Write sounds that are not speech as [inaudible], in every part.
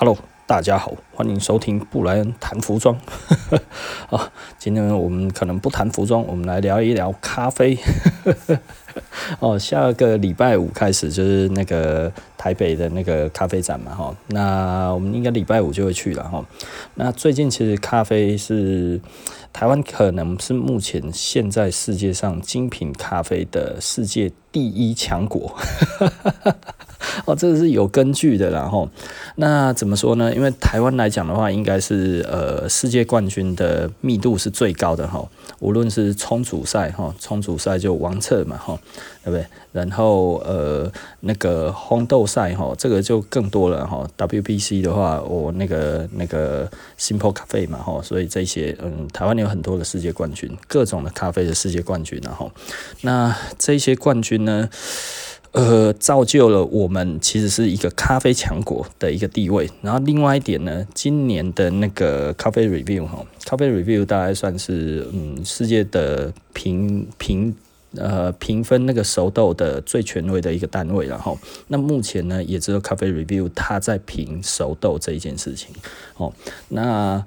Hello，大家好，欢迎收听布莱恩谈服装。[laughs] 啊，今天我们可能不谈服装，我们来聊一聊咖啡。[laughs] 哦，下个礼拜五开始就是那个台北的那个咖啡展嘛，哈，那我们应该礼拜五就会去了，哈。那最近其实咖啡是台湾可能是目前现在世界上精品咖啡的世界第一强国。[laughs] 哦，这个是有根据的，然后那怎么说呢？因为台湾来讲的话，应该是呃世界冠军的密度是最高的哈，无论是冲煮赛哈，冲煮赛就王策嘛哈，对不对？然后呃那个烘豆赛哈，这个就更多了哈。WBC 的话，我那个那个 Simple Cafe 嘛哈，所以这些嗯，台湾有很多的世界冠军，各种的咖啡的世界冠军，然后那这些冠军呢？呃，造就了我们其实是一个咖啡强国的一个地位。然后另外一点呢，今年的那个咖啡 review 哈，咖啡 review 大概算是嗯世界的评评。呃，评分那个熟豆的最权威的一个单位，然后那目前呢，也只有咖啡 review 它在评熟豆这一件事情。哦，那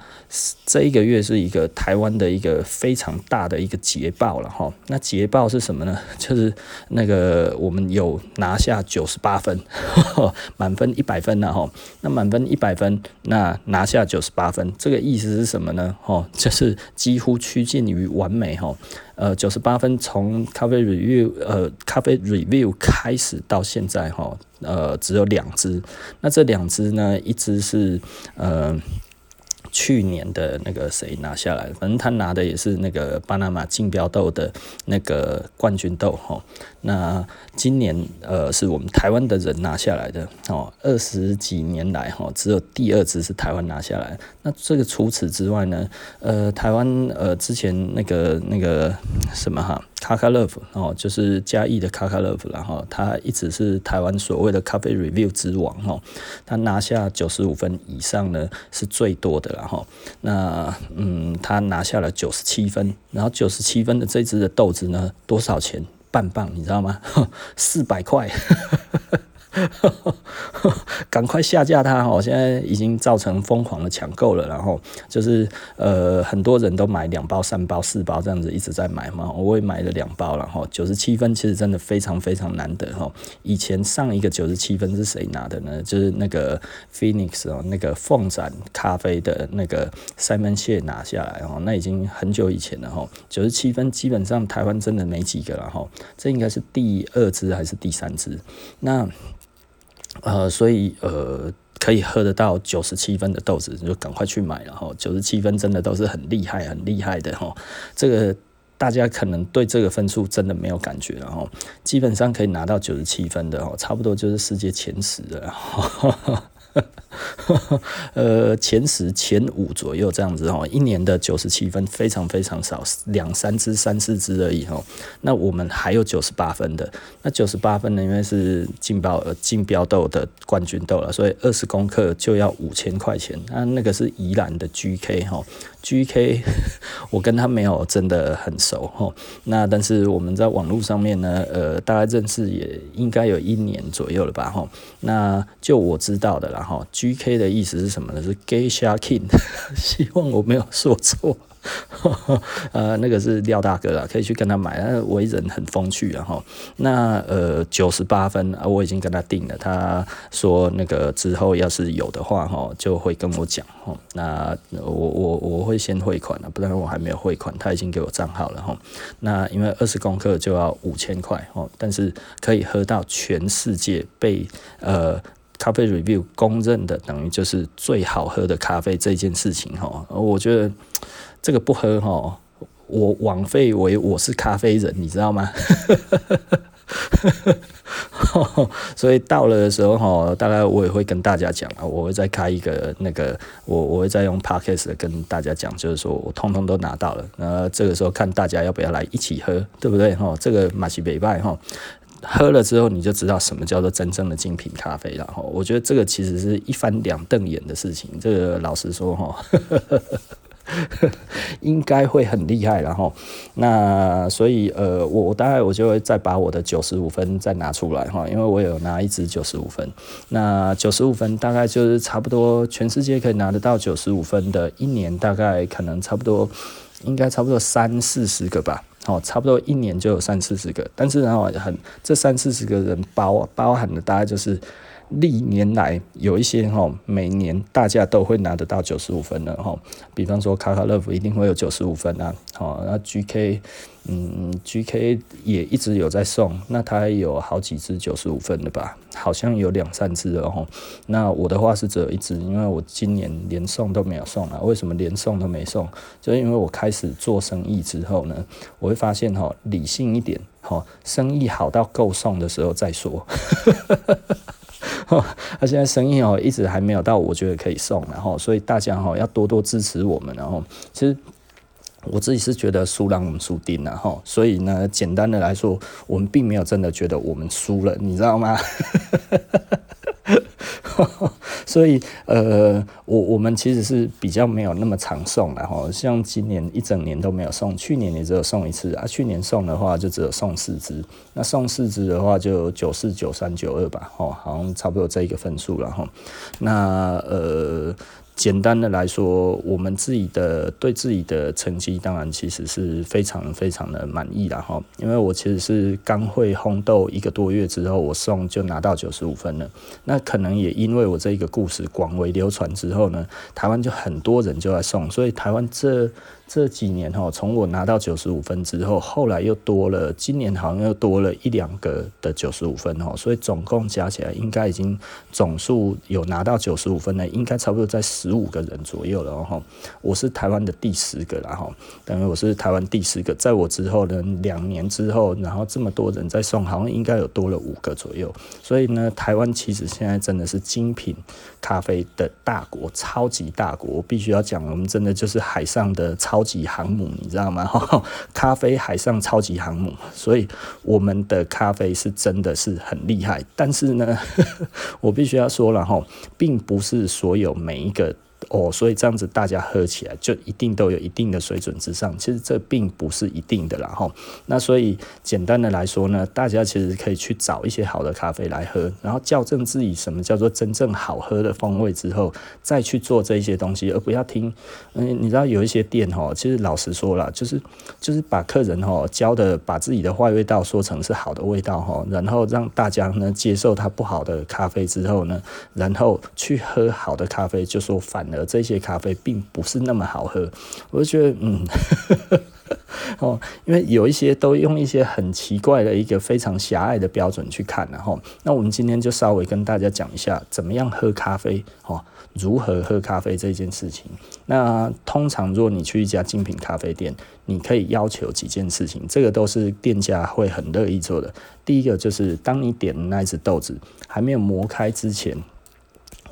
这一个月是一个台湾的一个非常大的一个捷报了哈。那捷报是什么呢？[laughs] 就是那个我们有拿下九十八分，[laughs] 满分一百分了哈。那满分一百分，那拿下九十八分，这个意思是什么呢？哦，就是几乎趋近于完美哈。呃，九十八分从咖啡 review 呃咖啡 review 开始到现在哈，呃只有两支，那这两支呢，一只是呃。去年的那个谁拿下来，反正他拿的也是那个巴拿马竞标豆的那个冠军豆哈。那今年呃是我们台湾的人拿下来的哦，二十几年来哈，只有第二支是台湾拿下来。那这个除此之外呢，呃台湾呃之前那个那个什么哈。卡卡乐夫哦，就是嘉义的卡卡乐夫，然后他一直是台湾所谓的咖啡 review 之王哈，他拿下九十五分以上呢是最多的，然后那嗯，他拿下了九十七分，然后九十七分的这支的豆子呢多少钱？半磅，你知道吗？[laughs] 四百块。[laughs] 赶快下架它哦！现在已经造成疯狂的抢购了，然后就是呃很多人都买两包、三包、四包这样子一直在买嘛，我也买了两包，然后九十七分其实真的非常非常难得哈。以前上一个九十七分是谁拿的呢？就是那个 Phoenix 哦，那个凤展咖啡的那个 Simon 谢拿下来哦，那已经很久以前了哈。九十七分基本上台湾真的没几个了哈，这应该是第二支还是第三支？那呃，所以呃，可以喝得到九十七分的豆子，你就赶快去买了哈。九十七分真的都是很厉害、很厉害的哈。这个大家可能对这个分数真的没有感觉了哈。基本上可以拿到九十七分的哈，差不多就是世界前十的。[laughs] 呃，前十、前五左右这样子哈，一年的九十七分非常非常少，两三支、三四支而已哈。那我们还有九十八分的，那九十八分呢，因为是竞标呃竞标豆的冠军豆了，所以二十公克就要五千块钱。那那个是宜兰的 GK 哈，GK [laughs] 我跟他没有真的很熟哈。那但是我们在网络上面呢，呃，大概认识也应该有一年左右了吧哈。那就我知道的啦。哈，G K 的意思是什么呢？是 GAY SHAKING，[laughs] 希望我没有说错。[laughs] 呃，那个是廖大哥啊，可以去跟他买。但是为人很风趣，然后那呃九十八分啊，我已经跟他定了。他说那个之后要是有的话哈，就会跟我讲哈。那我我我会先汇款了，不然我还没有汇款，他已经给我账号了哈。那因为二十公克就要五千块哦，但是可以喝到全世界被呃。咖啡 review 公认的等于就是最好喝的咖啡这件事情哈，我觉得这个不喝哈，我枉费为我是咖啡人，你知道吗？[laughs] 所以到了的时候哈，大概我也会跟大家讲啊，我会再开一个那个，我我会再用 podcast 跟大家讲，就是说我通通都拿到了，那这个时候看大家要不要来一起喝，对不对哈？这个马西北拜哈。喝了之后，你就知道什么叫做真正的精品咖啡了哈。我觉得这个其实是一翻两瞪眼的事情。这个老实说哈，[laughs] 应该会很厉害，然后那所以呃，我我大概我就会再把我的九十五分再拿出来哈，因为我有拿一支九十五分，那九十五分大概就是差不多全世界可以拿得到九十五分的，一年大概可能差不多应该差不多三四十个吧，哦，差不多一年就有三四十个，但是然后很这三四十个人包包含的大概就是。历年来有一些哈，每年大家都会拿得到九十五分的哈，比方说卡卡乐福一定会有九十五分啊，好，那 GK，嗯，GK 也一直有在送，那他有好几只九十五分的吧，好像有两三支哦。那我的话是只有一只，因为我今年连送都没有送啊。为什么连送都没送？就因为我开始做生意之后呢，我会发现哈，理性一点，哈，生意好到够送的时候再说。[laughs] [laughs] 他现在生意哦，一直还没有到，我觉得可以送，然后所以大家哈要多多支持我们，然后其实我自己是觉得输让我们输定了哈，所以呢，简单的来说，我们并没有真的觉得我们输了，你知道吗？[laughs] 所以，呃，我我们其实是比较没有那么常送，的哈像今年一整年都没有送，去年也只有送一次啊。去年送的话就只有送四只，那送四只的话就九四九三九二吧，哦，好像差不多这一个分数了哈。那呃。简单的来说，我们自己的对自己的成绩，当然其实是非常非常的满意了哈。因为我其实是刚会烘豆一个多月之后，我送就拿到九十五分了。那可能也因为我这一个故事广为流传之后呢，台湾就很多人就来送，所以台湾这。这几年哈，从我拿到九十五分之后，后来又多了，今年好像又多了一两个的九十五分哈，所以总共加起来应该已经总数有拿到九十五分的，应该差不多在十五个人左右了哈。我是台湾的第十个了哈，等于我是台湾第十个，在我之后呢，两年之后，然后这么多人在送，好像应该有多了五个左右。所以呢，台湾其实现在真的是精品咖啡的大国，超级大国，我必须要讲，我们真的就是海上的超。级航母，你知道吗？[laughs] 哈咖啡海上超级航母，所以我们的咖啡是真的是很厉害。但是呢，[laughs] 我必须要说了哈，并不是所有每一个。哦，所以这样子大家喝起来就一定都有一定的水准之上，其实这并不是一定的啦哈。那所以简单的来说呢，大家其实可以去找一些好的咖啡来喝，然后校正自己什么叫做真正好喝的风味之后，再去做这一些东西，而不要听。嗯，你知道有一些店哈，其实老实说了，就是就是把客人哈教的把自己的坏味道说成是好的味道哈，然后让大家呢接受它不好的咖啡之后呢，然后去喝好的咖啡，就说反。而这些咖啡并不是那么好喝，我就觉得，嗯，[laughs] 哦，因为有一些都用一些很奇怪的一个非常狭隘的标准去看，然后，那我们今天就稍微跟大家讲一下，怎么样喝咖啡，哦，如何喝咖啡这件事情。那通常，如果你去一家精品咖啡店，你可以要求几件事情，这个都是店家会很乐意做的。第一个就是，当你点的那一只豆子还没有磨开之前。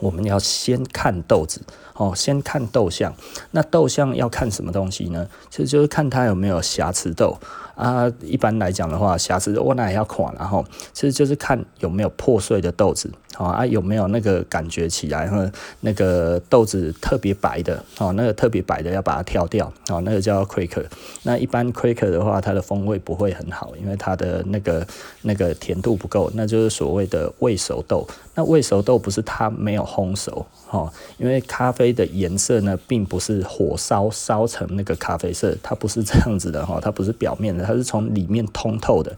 我们要先看豆子，哦，先看豆相。那豆相要看什么东西呢？其实就是看它有没有瑕疵豆啊。一般来讲的话，瑕疵我那也要看，然后其实就是看有没有破碎的豆子。哦啊，有没有那个感觉起来？哈，那个豆子特别白的，哦，那个特别白的要把它挑掉，哦，那个叫 Quaker。那一般 Quaker 的话，它的风味不会很好，因为它的那个那个甜度不够，那就是所谓的未熟豆。那未熟豆不是它没有烘熟，哦，因为咖啡的颜色呢，并不是火烧烧成那个咖啡色，它不是这样子的，哈，它不是表面的，它是从里面通透的。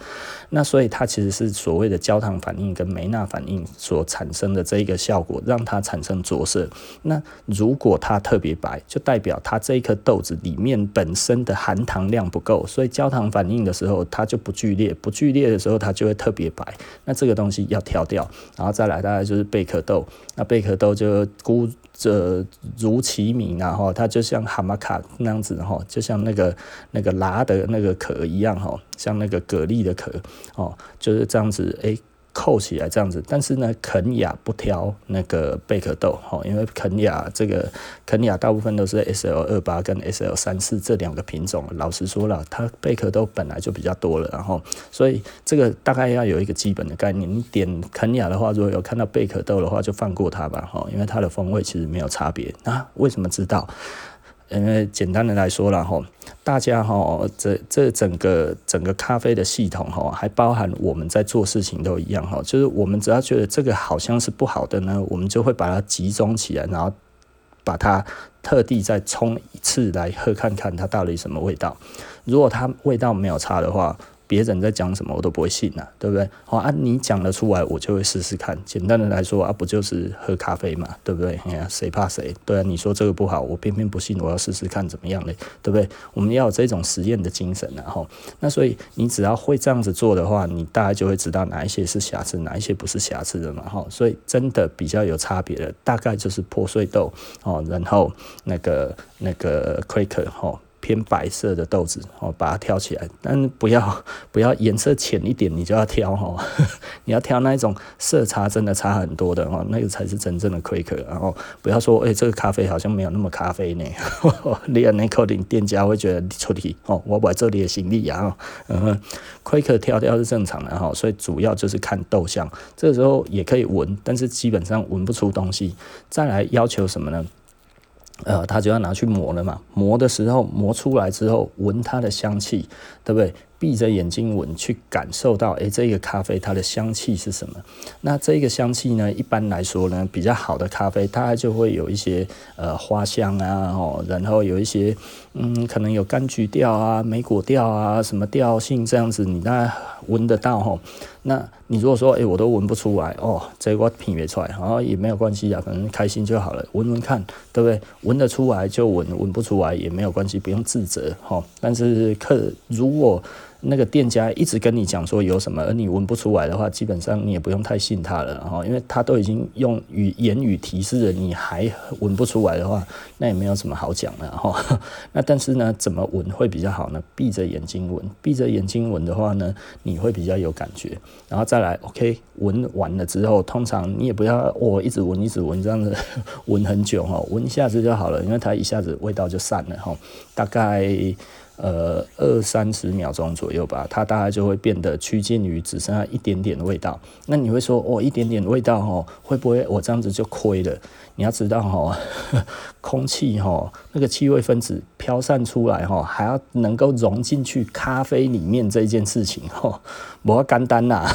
那所以它其实是所谓的焦糖反应跟梅纳反应所产生的这一个效果，让它产生着色。那如果它特别白，就代表它这一颗豆子里面本身的含糖量不够，所以焦糖反应的时候它就不剧烈，不剧烈的时候它就会特别白。那这个东西要挑掉，然后再来大概就是贝壳豆。那贝壳豆就估着如其名，然后它就像哈玛卡那样子，哈，就像那个那个拉的那个壳一样，哈。像那个蛤蜊的壳哦，就是这样子，诶、扣起来这样子。但是呢，肯亚不挑那个贝壳豆哦，因为肯亚这个肯亚大部分都是 S L 二八跟 S L 三四这两个品种。老实说了，它贝壳豆本来就比较多了，然后所以这个大概要有一个基本的概念。你点肯亚的话，如果有看到贝壳豆的话，就放过它吧，哈，因为它的风味其实没有差别。那为什么知道？因为简单的来说了哈，大家哈，这这整个整个咖啡的系统哈，还包含我们在做事情都一样哈，就是我们只要觉得这个好像是不好的呢，我们就会把它集中起来，然后把它特地再冲一次来喝看看它到底什么味道。如果它味道没有差的话，别人在讲什么我都不会信呐、啊，对不对？好啊，你讲得出来，我就会试试看。简单的来说啊，不就是喝咖啡嘛，对不对？哎呀，谁怕谁？对啊，你说这个不好，我偏偏不信，我要试试看怎么样嘞，对不对？我们要有这种实验的精神然后，那所以你只要会这样子做的话，你大概就会知道哪一些是瑕疵，哪一些不是瑕疵的嘛。哈，所以真的比较有差别的，大概就是破碎豆哦，然后那个那个 Quaker 哈。偏白色的豆子哦，把它挑起来，但不要不要颜色浅一点，你就要挑哈，[laughs] 你要挑那一种色差真的差很多的哦，那个才是真正的 quake。然后不要说，诶、这个咖啡好像没有那么咖啡呢，连那口令店家会觉得你出题哦，我把这里的行李啊，嗯，Quaker 挑挑是正常的哈，所以主要就是看豆香，这个时候也可以闻，但是基本上闻不出东西。再来要求什么呢？呃，他就要拿去磨了嘛，磨的时候磨出来之后，闻它的香气，对不对？闭着眼睛闻，去感受到，诶，这个咖啡它的香气是什么？那这个香气呢，一般来说呢，比较好的咖啡，它就会有一些呃花香啊，哦，然后有一些嗯，可能有柑橘调啊、莓果调啊，什么调性这样子，你大概闻得到哈。那你如果说，诶，我都闻不出来哦，这个品别出来，然后也没有关系啊，反正开心就好了，闻闻看，对不对？闻得出来就闻，闻不出来也没有关系，不用自责哈。但是客如果那个店家一直跟你讲说有什么，而你闻不出来的话，基本上你也不用太信他了哈，因为他都已经用语言语提示了，你还闻不出来的话，[laughs] 那也没有什么好讲的哈。那但是呢，怎么闻会比较好呢？闭着眼睛闻，闭着眼睛闻的话呢，你会比较有感觉。然后再来，OK，闻完了之后，通常你也不要我、哦、一直闻一直闻这样子 [laughs] 闻很久哈，闻一下子就好了，因为它一下子味道就散了哈，大概。呃，二三十秒钟左右吧，它大概就会变得趋近于只剩下一点点的味道。那你会说，哦，一点点味道哦，会不会我这样子就亏了？你要知道哦，空气哦，那个气味分子飘散出来哦，还要能够融进去咖啡里面这件事情哦，不要简单呐。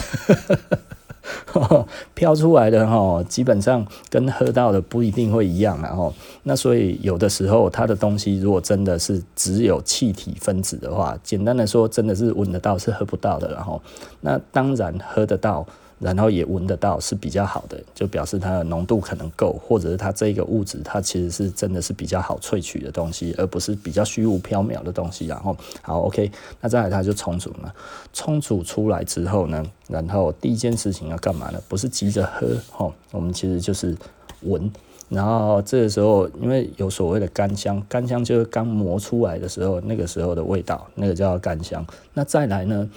[laughs] 飘出来的哈，基本上跟喝到的不一定会一样，然后那所以有的时候它的东西如果真的是只有气体分子的话，简单的说真的是闻得到是喝不到的，然后那当然喝得到。然后也闻得到是比较好的，就表示它的浓度可能够，或者是它这个物质它其实是真的是比较好萃取的东西，而不是比较虚无缥缈的东西。然后好，OK，那再来它就冲煮了，冲煮出来之后呢，然后第一件事情要干嘛呢？不是急着喝，哈，我们其实就是闻。然后这个时候因为有所谓的干香，干香就是刚磨出来的时候那个时候的味道，那个叫干香。那再来呢，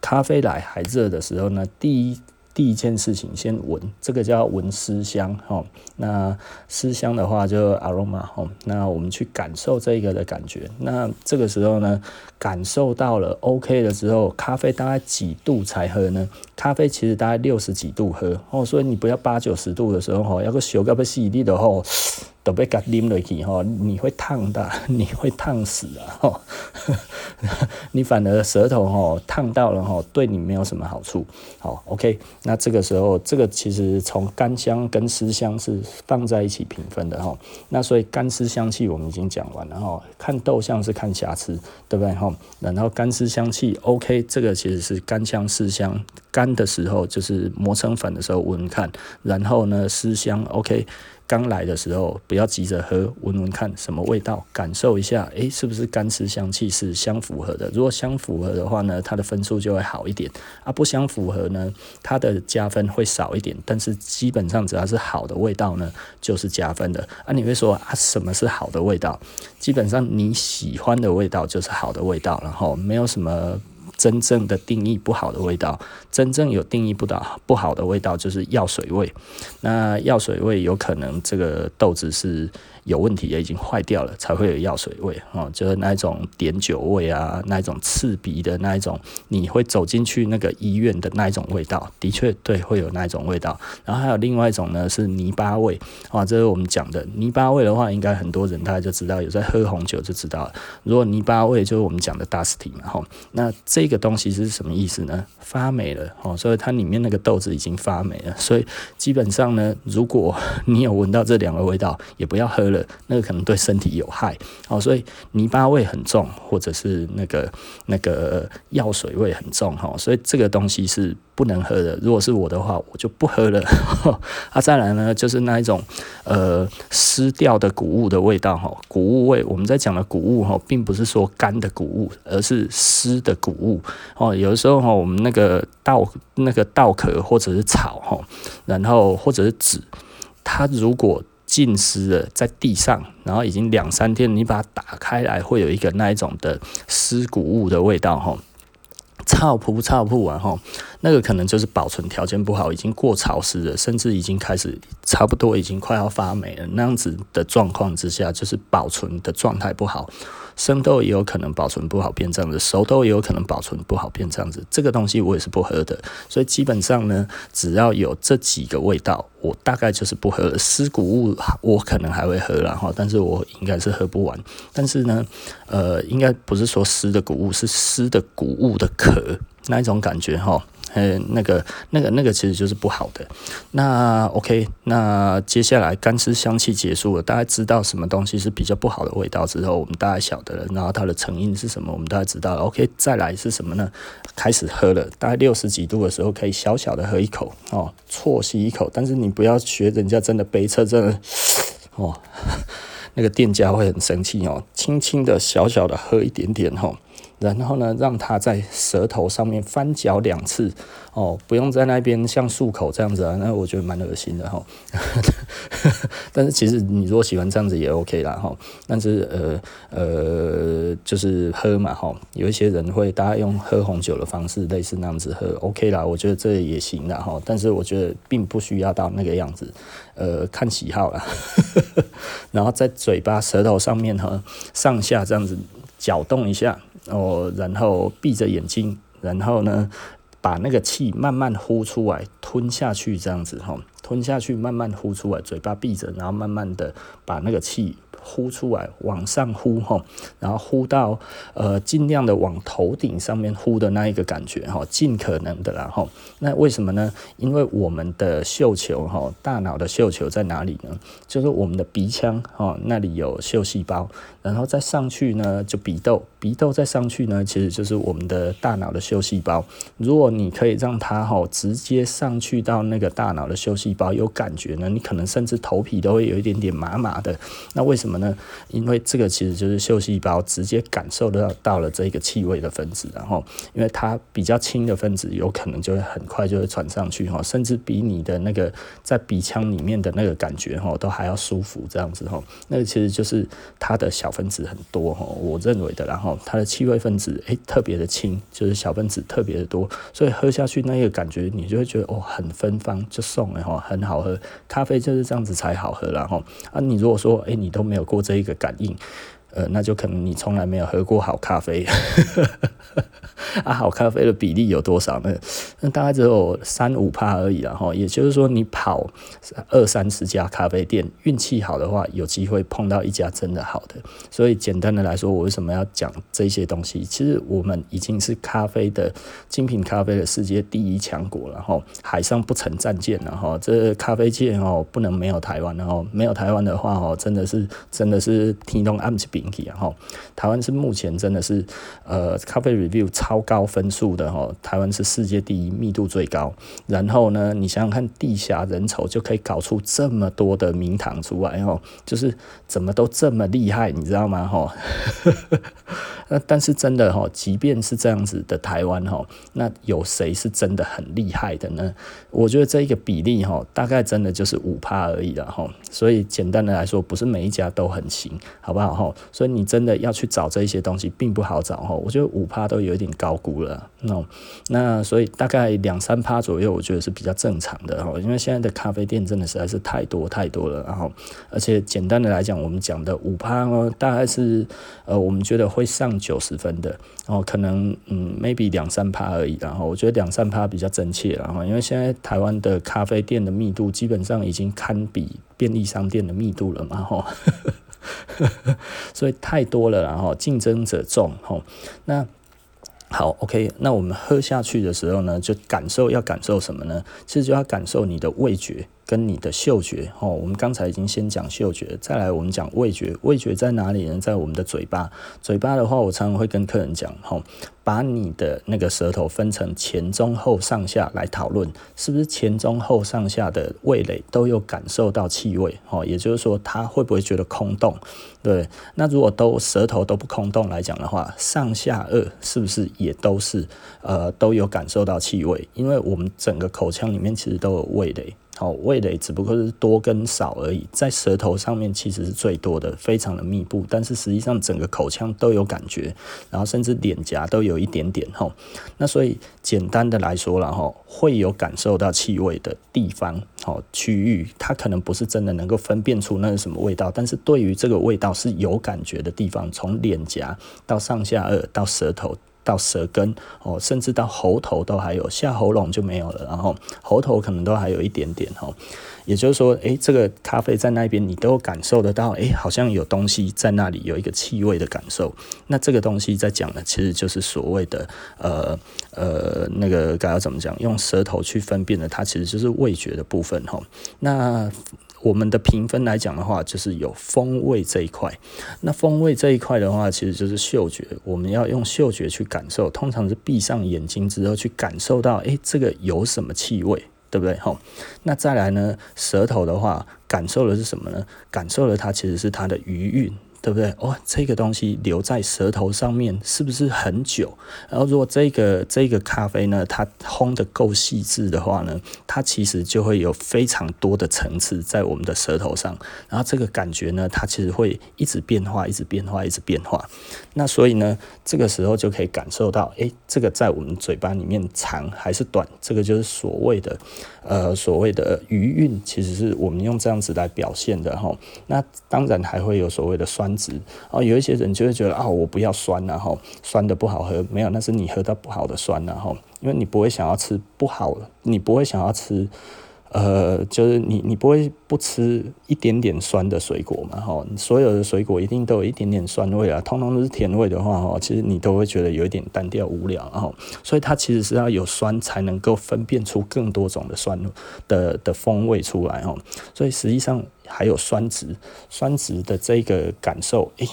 咖啡来还热的时候呢，第一。第一件事情，先闻，这个叫闻思香哈。那思香的话就 aroma 哈。那我们去感受这个的感觉。那这个时候呢，感受到了 OK 的时候，咖啡大概几度才喝呢？咖啡其实大概六十几度喝哦，所以你不要八九十度的时候哈，要个小个不细腻的吼。都被给淋了去吼，你会烫的，[laughs] 你会烫死啊哈！[laughs] 你反而舌头吼烫到了吼，对你没有什么好处。好，OK，那这个时候，这个其实从干香跟湿香是放在一起评分的吼。那所以干湿香气我们已经讲完了吼，看豆香是看瑕疵，对不对吼？然后干湿香气 OK，这个其实是干香湿香，干的时候就是磨成粉的时候闻看，然后呢湿香 OK。刚来的时候不要急着喝，闻闻看什么味道，感受一下，诶，是不是干湿香气是相符合的？如果相符合的话呢，它的分数就会好一点；啊，不相符合呢，它的加分会少一点。但是基本上只要是好的味道呢，就是加分的。啊，你会说啊，什么是好的味道？基本上你喜欢的味道就是好的味道，然后没有什么。真正的定义不好的味道，真正有定义不到不好的味道就是药水味。那药水味有可能这个豆子是有问题也，已经坏掉了才会有药水味哦，就是那一种碘酒味啊，那一种刺鼻的那一种，你会走进去那个医院的那一种味道，的确对，会有那一种味道。然后还有另外一种呢是泥巴味啊，这是我们讲的泥巴味的话，应该很多人大家就知道，有在喝红酒就知道了。如果泥巴味就是我们讲的 dusty 嘛，哈，那这个东西是什么意思呢？发霉了哦，所以它里面那个豆子已经发霉了，所以基本上呢，如果 [laughs] 你有闻到这两个味道，也不要喝了。那个可能对身体有害哦，所以泥巴味很重，或者是那个那个药水味很重哈，所以这个东西是不能喝的。如果是我的话，我就不喝了。[laughs] 啊，再来呢，就是那一种呃湿掉的谷物的味道哈，谷物味。我们在讲的谷物哈，并不是说干的谷物，而是湿的谷物哦。有的时候哈，我们那个稻那个稻壳或者是草哈，然后或者是纸，它如果浸湿了在地上，然后已经两三天，你把它打开来，会有一个那一种的尸骨物的味道，吼，臭噗臭噗啊，吼，那个可能就是保存条件不好，已经过潮湿了，甚至已经开始差不多已经快要发霉了，那样子的状况之下，就是保存的状态不好。生豆也有可能保存不好变这样子，熟豆也有可能保存不好变这样子。这个东西我也是不喝的，所以基本上呢，只要有这几个味道，我大概就是不喝了。湿谷物我可能还会喝啦哈，但是我应该是喝不完。但是呢，呃，应该不是说湿的谷物，是湿的谷物的壳那一种感觉哈。呃，那个、那个、那个其实就是不好的。那 OK，那接下来干湿香气结束了，大家知道什么东西是比较不好的味道之后，我们大概晓得了。然后它的成因是什么，我们大概知道了。OK，再来是什么呢？开始喝了，大概六十几度的时候，可以小小的喝一口哦，啜吸一口。但是你不要学人家真的杯测，真的哦，[laughs] 那个店家会很生气哦。轻轻的、小小的喝一点点哦。然后呢，让它在舌头上面翻搅两次哦，不用在那边像漱口这样子啊，那我觉得蛮恶心的哈。[laughs] 但是其实你如果喜欢这样子也 OK 啦哈。但是呃呃，就是喝嘛哈，有一些人会大家用喝红酒的方式，类似那样子喝 OK 啦，我觉得这也行的哈。但是我觉得并不需要到那个样子，呃，看喜好啦。[laughs] 然后在嘴巴、舌头上面哈，上下这样子搅动一下。哦，然后闭着眼睛，然后呢，把那个气慢慢呼出来，吞下去，这样子哈，吞下去，慢慢呼出来，嘴巴闭着，然后慢慢的把那个气。呼出来，往上呼吼，然后呼到呃，尽量的往头顶上面呼的那一个感觉哈，尽可能的啦哈。那为什么呢？因为我们的嗅球哈，大脑的嗅球在哪里呢？就是我们的鼻腔哈，那里有嗅细胞，然后再上去呢，就鼻窦，鼻窦再上去呢，其实就是我们的大脑的嗅细胞。如果你可以让它哈直接上去到那个大脑的嗅细细胞有感觉呢，你可能甚至头皮都会有一点点麻麻的。那为什么？呢，因为这个其实就是嗅细胞直接感受到到了这个气味的分子，然后因为它比较轻的分子，有可能就会很快就会传上去哈，甚至比你的那个在鼻腔里面的那个感觉哈都还要舒服这样子哈。那个其实就是它的小分子很多哈，我认为的，然后它的气味分子诶特别的轻，就是小分子特别的多，所以喝下去那个感觉你就会觉得哦很芬芳，就送了哈，很好喝。咖啡就是这样子才好喝，然后啊你如果说诶你都没有。过这一个感应，呃，那就可能你从来没有喝过好咖啡。[laughs] 啊，好咖啡的比例有多少呢？那大概只有三五趴而已啦哈。也就是说，你跑二三十家咖啡店，运气好的话，有机会碰到一家真的好的。所以简单的来说，我为什么要讲这些东西？其实我们已经是咖啡的精品咖啡的世界第一强国了哈，海上不成战舰了哈。这咖啡界哦，不能没有台湾，然后没有台湾的话哦，真的是真的是天东暗起冰起啊哈。台湾是目前真的是呃咖啡 review 超。高分数的哈，台湾是世界第一，密度最高。然后呢，你想想看，地狭人稠就可以搞出这么多的名堂出来哦，就是怎么都这么厉害，你知道吗？哈，那 [laughs] 但是真的哈，即便是这样子的台湾哈，那有谁是真的很厉害的呢？我觉得这一个比例哈，大概真的就是五趴而已了哈。所以简单的来说，不是每一家都很行，好不好哈？所以你真的要去找这一些东西，并不好找哈。我觉得五趴都有一点高。估了。那那所以大概两三趴左右，我觉得是比较正常的哈。因为现在的咖啡店真的实在是太多太多了，然后而且简单的来讲，我们讲的五趴哦，大概是呃我们觉得会上九十分的，然后可能嗯 maybe 两三趴而已，然后我觉得两三趴比较真切，然后因为现在台湾的咖啡店的密度基本上已经堪比便利商店的密度了嘛哈。[laughs] 所以太多了，然后竞争者众，吼，那好，OK，那我们喝下去的时候呢，就感受要感受什么呢？其实就要感受你的味觉。跟你的嗅觉哦，我们刚才已经先讲嗅觉，再来我们讲味觉。味觉在哪里呢？在我们的嘴巴。嘴巴的话，我常常会跟客人讲，吼，把你的那个舌头分成前中后上下来讨论，是不是前中后上下的味蕾都有感受到气味？哦，也就是说，他会不会觉得空洞？对，那如果都舌头都不空洞来讲的话，上下颚是不是也都是呃都有感受到气味？因为我们整个口腔里面其实都有味蕾。好，味蕾只不过是多跟少而已，在舌头上面其实是最多的，非常的密布，但是实际上整个口腔都有感觉，然后甚至脸颊都有一点点吼。那所以简单的来说了吼，会有感受到气味的地方，好区域，它可能不是真的能够分辨出那是什么味道，但是对于这个味道是有感觉的地方，从脸颊到上下颚到舌头。到舌根哦，甚至到喉头都还有，下喉咙就没有了，然后喉头可能都还有一点点哈。也就是说，诶、这个咖啡在那边你都感受得到，诶、好像有东西在那里，有一个气味的感受。那这个东西在讲的其实就是所谓的呃呃那个该要怎么讲？用舌头去分辨的，它其实就是味觉的部分哈。那我们的评分来讲的话，就是有风味这一块。那风味这一块的话，其实就是嗅觉。我们要用嗅觉去感受，通常是闭上眼睛之后去感受到，诶，这个有什么气味，对不对？吼，那再来呢，舌头的话，感受的是什么呢？感受的它其实是它的余韵。对不对？哦，这个东西留在舌头上面是不是很久？然后如果这个这个咖啡呢，它烘得够细致的话呢，它其实就会有非常多的层次在我们的舌头上。然后这个感觉呢，它其实会一直变化，一直变化，一直变化。那所以呢，这个时候就可以感受到，诶，这个在我们嘴巴里面长还是短？这个就是所谓的呃所谓的余韵，其实是我们用这样子来表现的哈。那当然还会有所谓的酸。值哦，有一些人就会觉得啊，我不要酸，然后酸的不好喝，没有，那是你喝到不好的酸，然后因为你不会想要吃不好，你不会想要吃，呃，就是你你不会不吃一点点酸的水果嘛，哈，所有的水果一定都有一点点酸味啊，通通都是甜味的话，哈，其实你都会觉得有一点单调无聊，然后所以它其实是要有酸才能够分辨出更多种的酸的的风味出来，哈，所以实际上。还有酸质，酸质的这个感受，诶，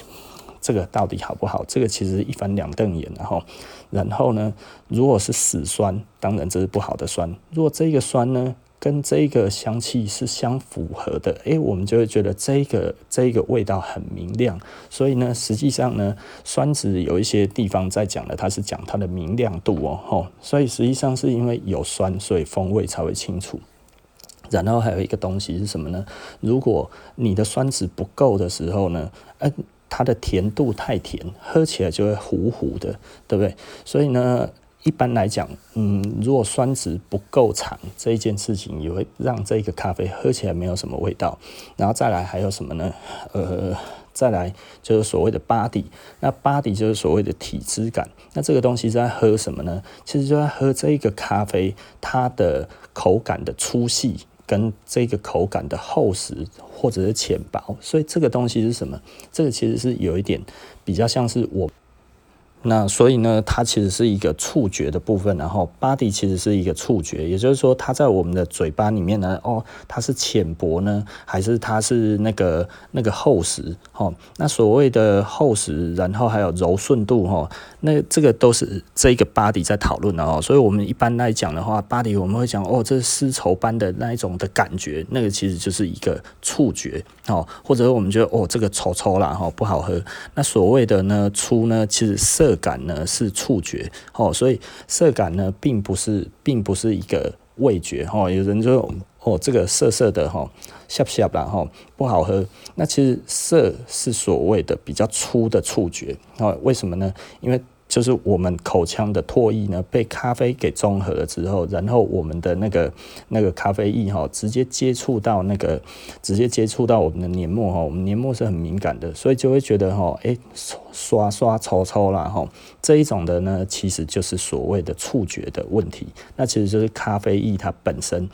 这个到底好不好？这个其实一翻两瞪眼，然后，然后呢，如果是死酸，当然这是不好的酸。如果这个酸呢，跟这个香气是相符合的，诶，我们就会觉得这个这个味道很明亮。所以呢，实际上呢，酸质有一些地方在讲的，它是讲它的明亮度哦，吼。所以实际上是因为有酸，所以风味才会清楚。然后还有一个东西是什么呢？如果你的酸质不够的时候呢，呃，它的甜度太甜，喝起来就会糊糊的，对不对？所以呢，一般来讲，嗯，如果酸值不够长，这一件事情也会让这个咖啡喝起来没有什么味道。然后再来还有什么呢？呃。再来就是所谓的 body，那 body 就是所谓的体质感。那这个东西在喝什么呢？其实就在喝这个咖啡，它的口感的粗细跟这个口感的厚实或者是浅薄。所以这个东西是什么？这个其实是有一点比较像是我。那所以呢，它其实是一个触觉的部分，然后 body 其实是一个触觉，也就是说，它在我们的嘴巴里面呢，哦，它是浅薄呢，还是它是那个那个厚实？哈，那所谓的厚实，然后还有柔顺度，哈，那这个都是这个 body 在讨论的哦。所以我们一般来讲的话，body 我们会讲，哦，这是丝绸般的那一种的感觉，那个其实就是一个触觉，哦，或者我们觉得，哦，这个稠稠啦，哈，不好喝。那所谓的呢，粗呢，其实色。感呢是触觉哦，所以色感呢并不是并不是一个味觉哦。有人说哦，这个涩涩的哈，涩涩啦哈，不好喝。那其实涩是所谓的比较粗的触觉哦。为什么呢？因为就是我们口腔的唾液呢被咖啡给中和了之后，然后我们的那个那个咖啡液哈，直接接触到那个直接接触到我们的黏膜哈，我们黏膜是很敏感的，所以就会觉得哈，哎，刷刷抽抽啦哈，这一种的呢，其实就是所谓的触觉的问题，那其实就是咖啡液它本身。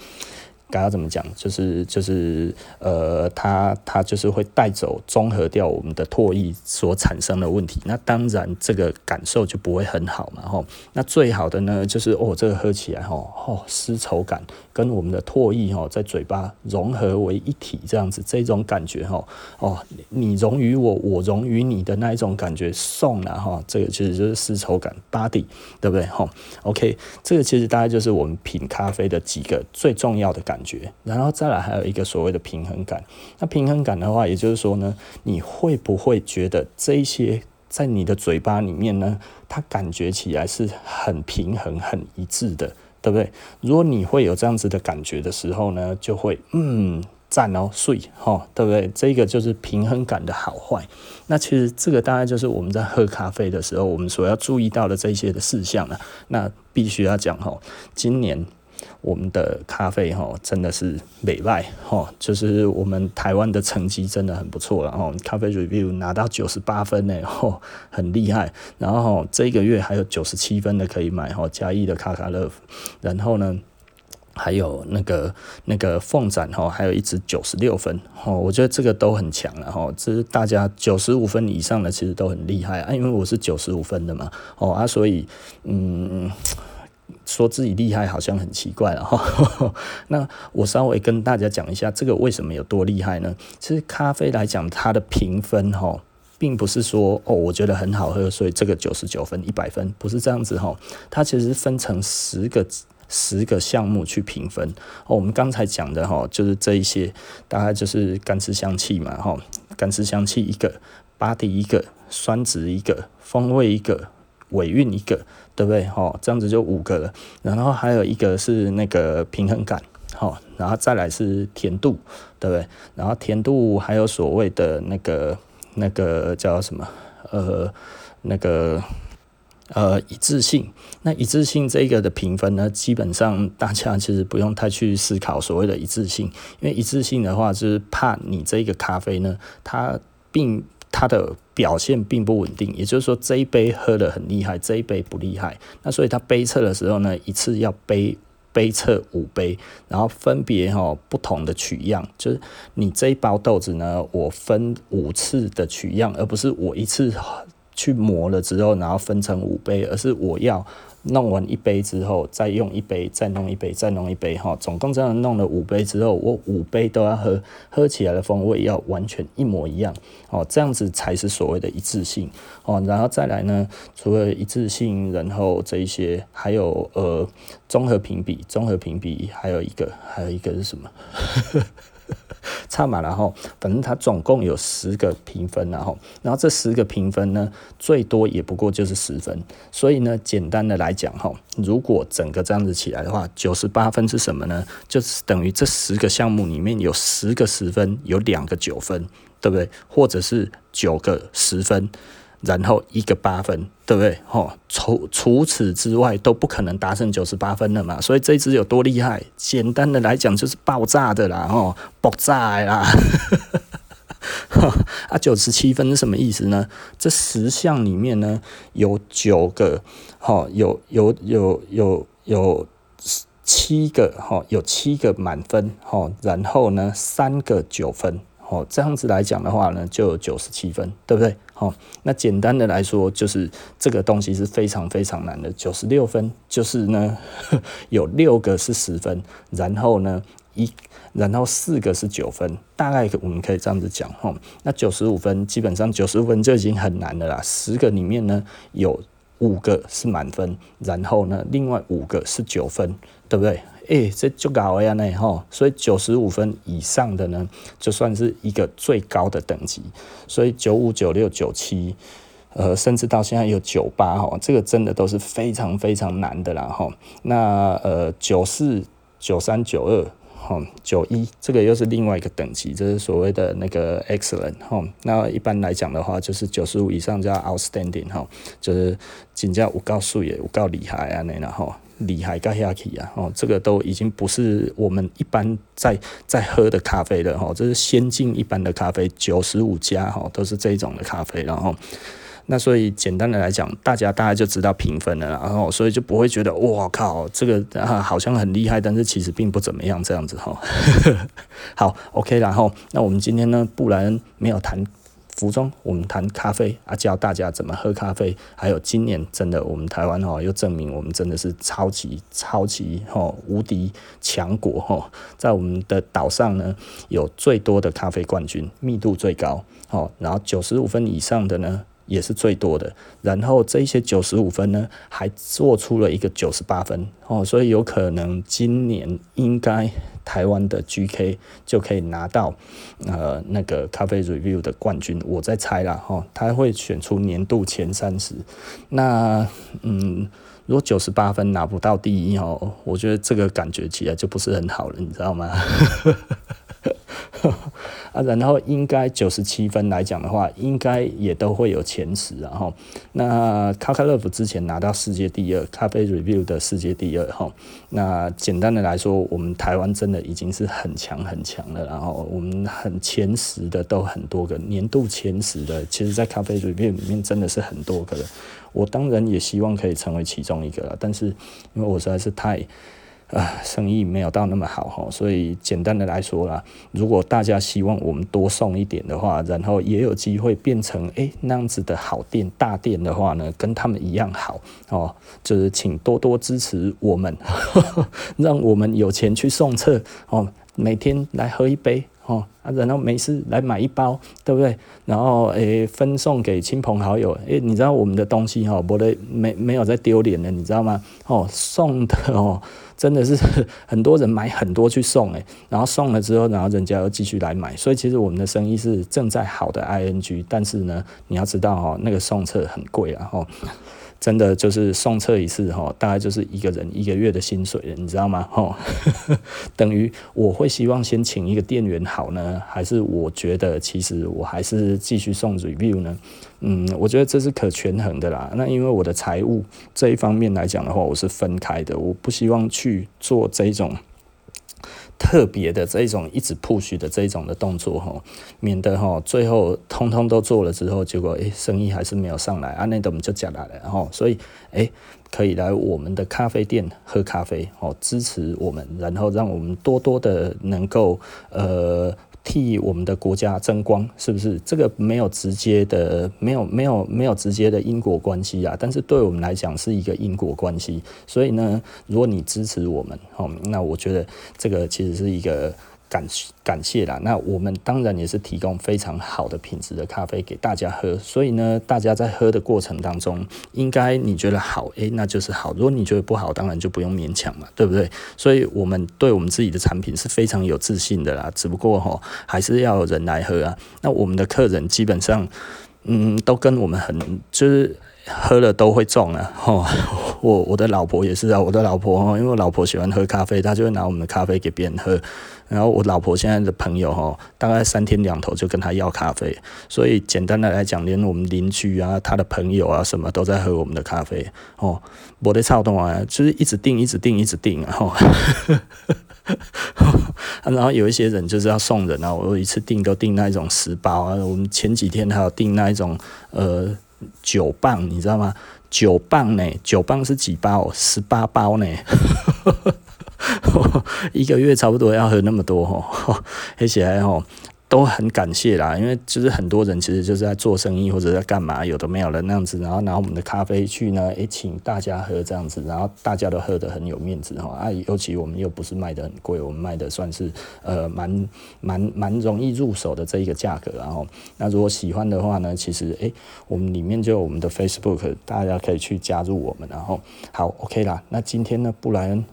该要怎么讲？就是就是呃，它它就是会带走、中和掉我们的唾液所产生的问题。那当然，这个感受就不会很好嘛。吼，那最好的呢，就是哦，这个喝起来吼，哦，丝绸感跟我们的唾液吼在嘴巴融合为一体，这样子，这种感觉吼，哦，你融于我，我融于你的那一种感觉，送了哈。这个其实就是丝绸感，body，对不对？吼，OK，这个其实大概就是我们品咖啡的几个最重要的感觉。觉，然后再来还有一个所谓的平衡感。那平衡感的话，也就是说呢，你会不会觉得这一些在你的嘴巴里面呢，它感觉起来是很平衡、很一致的，对不对？如果你会有这样子的感觉的时候呢，就会嗯赞哦，睡哈，对不对？这个就是平衡感的好坏。那其实这个大概就是我们在喝咖啡的时候，我们所要注意到的这些的事项了。那必须要讲哈，今年。我们的咖啡哈真的是美外哈，就是我们台湾的成绩真的很不错了哦，咖啡 review 拿到九十八分呢，吼，很厉害。然后这个月还有九十七分的可以买哈，嘉义的卡卡乐。然后呢，还有那个那个凤展哈，还有一支九十六分哈，我觉得这个都很强了哈。这是大家九十五分以上的其实都很厉害啊，因为我是九十五分的嘛，哦啊，所以嗯。说自己厉害好像很奇怪了哈，[laughs] 那我稍微跟大家讲一下，这个为什么有多厉害呢？其实咖啡来讲，它的评分哈，并不是说哦，我觉得很好喝，所以这个九十九分、一百分，不是这样子哈。它其实分成十个十个项目去评分。哦，我们刚才讲的哈，就是这一些，大概就是干湿香气嘛哈，干湿香气一个，body 一个，酸值一个，风味一个。尾韵一个，对不对？吼，这样子就五个了。然后还有一个是那个平衡感，吼，然后再来是甜度，对不对？然后甜度还有所谓的那个那个叫什么？呃，那个呃一致性。那一致性这个的评分呢，基本上大家其实不用太去思考所谓的一致性，因为一致性的话，就是怕你这个咖啡呢，它并。它的表现并不稳定，也就是说，这一杯喝得很厉害，这一杯不厉害。那所以它杯测的时候呢，一次要杯杯测五杯，然后分别哈不同的取样，就是你这一包豆子呢，我分五次的取样，而不是我一次去磨了之后，然后分成五杯，而是我要。弄完一杯之后，再用一杯，再弄一杯，再弄一杯，哈，总共这样弄了五杯之后，我五杯都要喝，喝起来的风味要完全一模一样，哦，这样子才是所谓的一致性，哦，然后再来呢，除了一致性，然后这一些还有呃综合评比，综合评比还有一个，还有一个是什么？[laughs] 差满了哈，反正它总共有十个评分，然后，然后这十个评分呢，最多也不过就是十分，所以呢，简单的来讲哈，如果整个这样子起来的话，九十八分是什么呢？就是等于这十个项目里面有十个十分，有两个九分，对不对？或者是九个十分。然后一个八分，对不对？吼，除除此之外都不可能达成九十八分了嘛。所以这支有多厉害？简单的来讲就是爆炸的啦，吼，爆炸啦。[laughs] 啊，九十七分是什么意思呢？这十项里面呢，有九个，吼，有有有有有七个，吼，有七个满分，吼，然后呢，三个九分。哦，这样子来讲的话呢，就九十七分，对不对？哦，那简单的来说，就是这个东西是非常非常难的。九十六分就是呢，有六个是十分，然后呢一，然后四个是九分，大概我们可以这样子讲。哈，那九十五分基本上九十分就已经很难了啦。十个里面呢，有五个是满分，然后呢，另外五个是九分，对不对？哎、欸，这就高了呢吼，所以九十五分以上的呢，就算是一个最高的等级。所以九五、九六、九七，呃，甚至到现在有九八哈，这个真的都是非常非常难的啦吼。那呃，九四、九三、九二，吼，九一这个又是另外一个等级，这是所谓的那个 excellent 哈。那一般来讲的话，就是九十五以上叫 outstanding 哈，就是真正有高数也，有高厉害啊那然后厉害到下去啊，哦，这个都已经不是我们一般在在喝的咖啡了哈，这是先进一般的咖啡，九十五加哈都是这种的咖啡，然后。那所以简单的来讲，大家大概就知道评分了，然后所以就不会觉得哇靠，这个啊好像很厉害，但是其实并不怎么样这样子哈。[laughs] 好，OK，然后那我们今天呢，布莱恩没有谈服装，我们谈咖啡啊，教大家怎么喝咖啡。还有今年真的，我们台湾哦又证明我们真的是超级超级哦无敌强国哦，在我们的岛上呢有最多的咖啡冠军，密度最高，哦，然后九十五分以上的呢。也是最多的，然后这些九十五分呢，还做出了一个九十八分。哦，所以有可能今年应该台湾的 GK 就可以拿到呃那个咖啡 review 的冠军，我在猜啦哈，他会选出年度前三十，那嗯，如果九十八分拿不到第一哦，我觉得这个感觉起来就不是很好了，你知道吗？[laughs] 啊，然后应该九十七分来讲的话，应该也都会有前十，然后那卡卡勒夫之前拿到世界第二，咖啡 review 的世界第二，哈，那简单的来说，我们台湾真的已经是很强很强了，然后我们很前十的都很多个，年度前十的，其实在咖啡 review 里面真的是很多个的，我当然也希望可以成为其中一个了，但是因为我实在是太。啊，生意没有到那么好哈，所以简单的来说啦，如果大家希望我们多送一点的话，然后也有机会变成诶、那样子的好店大店的话呢，跟他们一样好哦，就是请多多支持我们，呵 [laughs] 呵让我们有钱去送册哦，每天来喝一杯。哦啊，然后没事来买一包，对不对？然后诶、分送给亲朋好友。诶、你知道我们的东西哈，不得没没有在丢脸的，你知道吗？哦，送的哦，真的是 [laughs] 很多人买很多去送诶，然后送了之后，然后人家又继续来买，所以其实我们的生意是正在好的 ing，但是呢，你要知道哦，那个送册很贵啊，哦。真的就是送测一次哈，大概就是一个人一个月的薪水了，你知道吗？[laughs] 哈，[laughs] 等于我会希望先请一个店员好呢，还是我觉得其实我还是继续送 review 呢？嗯，我觉得这是可权衡的啦。那因为我的财务这一方面来讲的话，我是分开的，我不希望去做这种。特别的这一种一直 push 的这一种的动作哈，免得哈最后通通都做了之后，结果诶、生意还是没有上来啊，那我们就讲来了，吼所以诶、可以来我们的咖啡店喝咖啡哦，支持我们，然后让我们多多的能够呃。替我们的国家争光，是不是？这个没有直接的，没有没有没有直接的因果关系啊。但是对我们来讲是一个因果关系。所以呢，如果你支持我们，哦，那我觉得这个其实是一个。感感谢啦，那我们当然也是提供非常好的品质的咖啡给大家喝，所以呢，大家在喝的过程当中，应该你觉得好，诶、那就是好；如果你觉得不好，当然就不用勉强嘛，对不对？所以我们对我们自己的产品是非常有自信的啦，只不过哈，还是要人来喝啊。那我们的客人基本上，嗯，都跟我们很就是。喝了都会中啊！吼，我我的老婆也是啊，我的老婆哦，因为我老婆喜欢喝咖啡，她就会拿我们的咖啡给别人喝。然后我老婆现在的朋友哈，大概三天两头就跟她要咖啡，所以简单的来讲，连我们邻居啊、他的朋友啊什么都在喝我们的咖啡哦。我的操动啊，就是一直订、一直订、一直订啊！吼，[laughs] 然后有一些人就是要送人啊，我一次订都订那一种十包啊。我们前几天还有订那一种呃。九磅，你知道吗？九磅呢？九磅是几包？十八包呢？[laughs] 一个月差不多要喝那么多吼，[laughs] 而且还吼。都很感谢啦，因为就是很多人其实就是在做生意或者在干嘛，有的没有了那样子，然后拿我们的咖啡去呢，诶，请大家喝这样子，然后大家都喝得很有面子哈啊，尤其我们又不是卖得很贵，我们卖的算是呃蛮蛮蛮容易入手的这一个价格，然后那如果喜欢的话呢，其实诶，我们里面就有我们的 Facebook，大家可以去加入我们，然后好 OK 啦，那今天呢，布莱恩。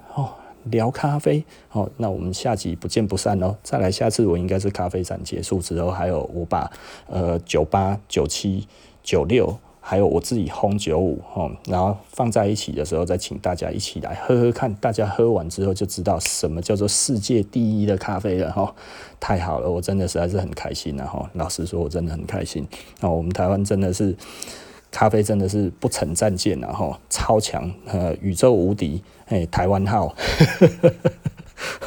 聊咖啡，好，那我们下集不见不散哦。再来，下次我应该是咖啡展结束之后，还有我把呃九八、九七、九六。还有我自己烘九五哦，然后放在一起的时候，再请大家一起来喝喝看。大家喝完之后就知道什么叫做世界第一的咖啡了哈！太好了，我真的实在是很开心了哈。老实说，我真的很开心。那我们台湾真的是咖啡真的是不成战舰了哈，超强呃，宇宙无敌哎，台湾号。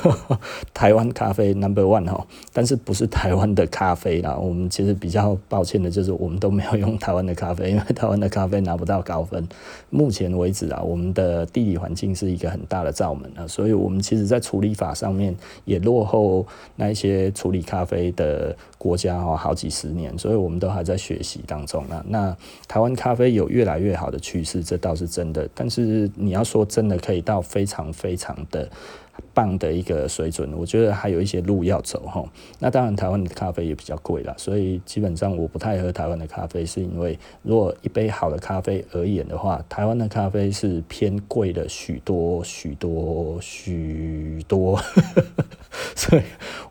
[laughs] 台湾咖啡 Number One 哈，但是不是台湾的咖啡啦。我们其实比较抱歉的就是，我们都没有用台湾的咖啡，[laughs] 因为台湾的咖啡拿不到高分。目前为止啊，我们的地理环境是一个很大的罩门啊，所以我们其实在处理法上面也落后那一些处理咖啡的国家哈好几十年，所以我们都还在学习当中啊。那台湾咖啡有越来越好的趋势，这倒是真的。但是你要说真的可以到非常非常的。棒的一个水准，我觉得还有一些路要走哈。那当然，台湾的咖啡也比较贵啦，所以基本上我不太喝台湾的咖啡，是因为如果一杯好的咖啡而言的话，台湾的咖啡是偏贵了许多许多许多，[laughs] 所以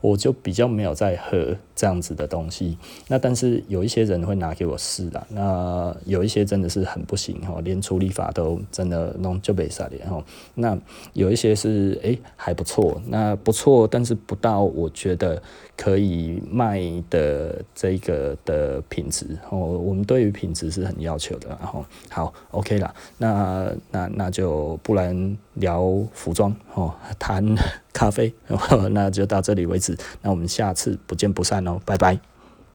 我就比较没有在喝这样子的东西。那但是有一些人会拿给我试啦，那有一些真的是很不行哈，连处理法都真的弄就被杀掉哈。那有一些是诶。还不错，那不错，但是不到我觉得可以卖的这个的品质哦。我们对于品质是很要求的，然后好，OK 了，那那那就不然聊服装哦，谈咖啡，那就到这里为止。那我们下次不见不散哦，拜拜。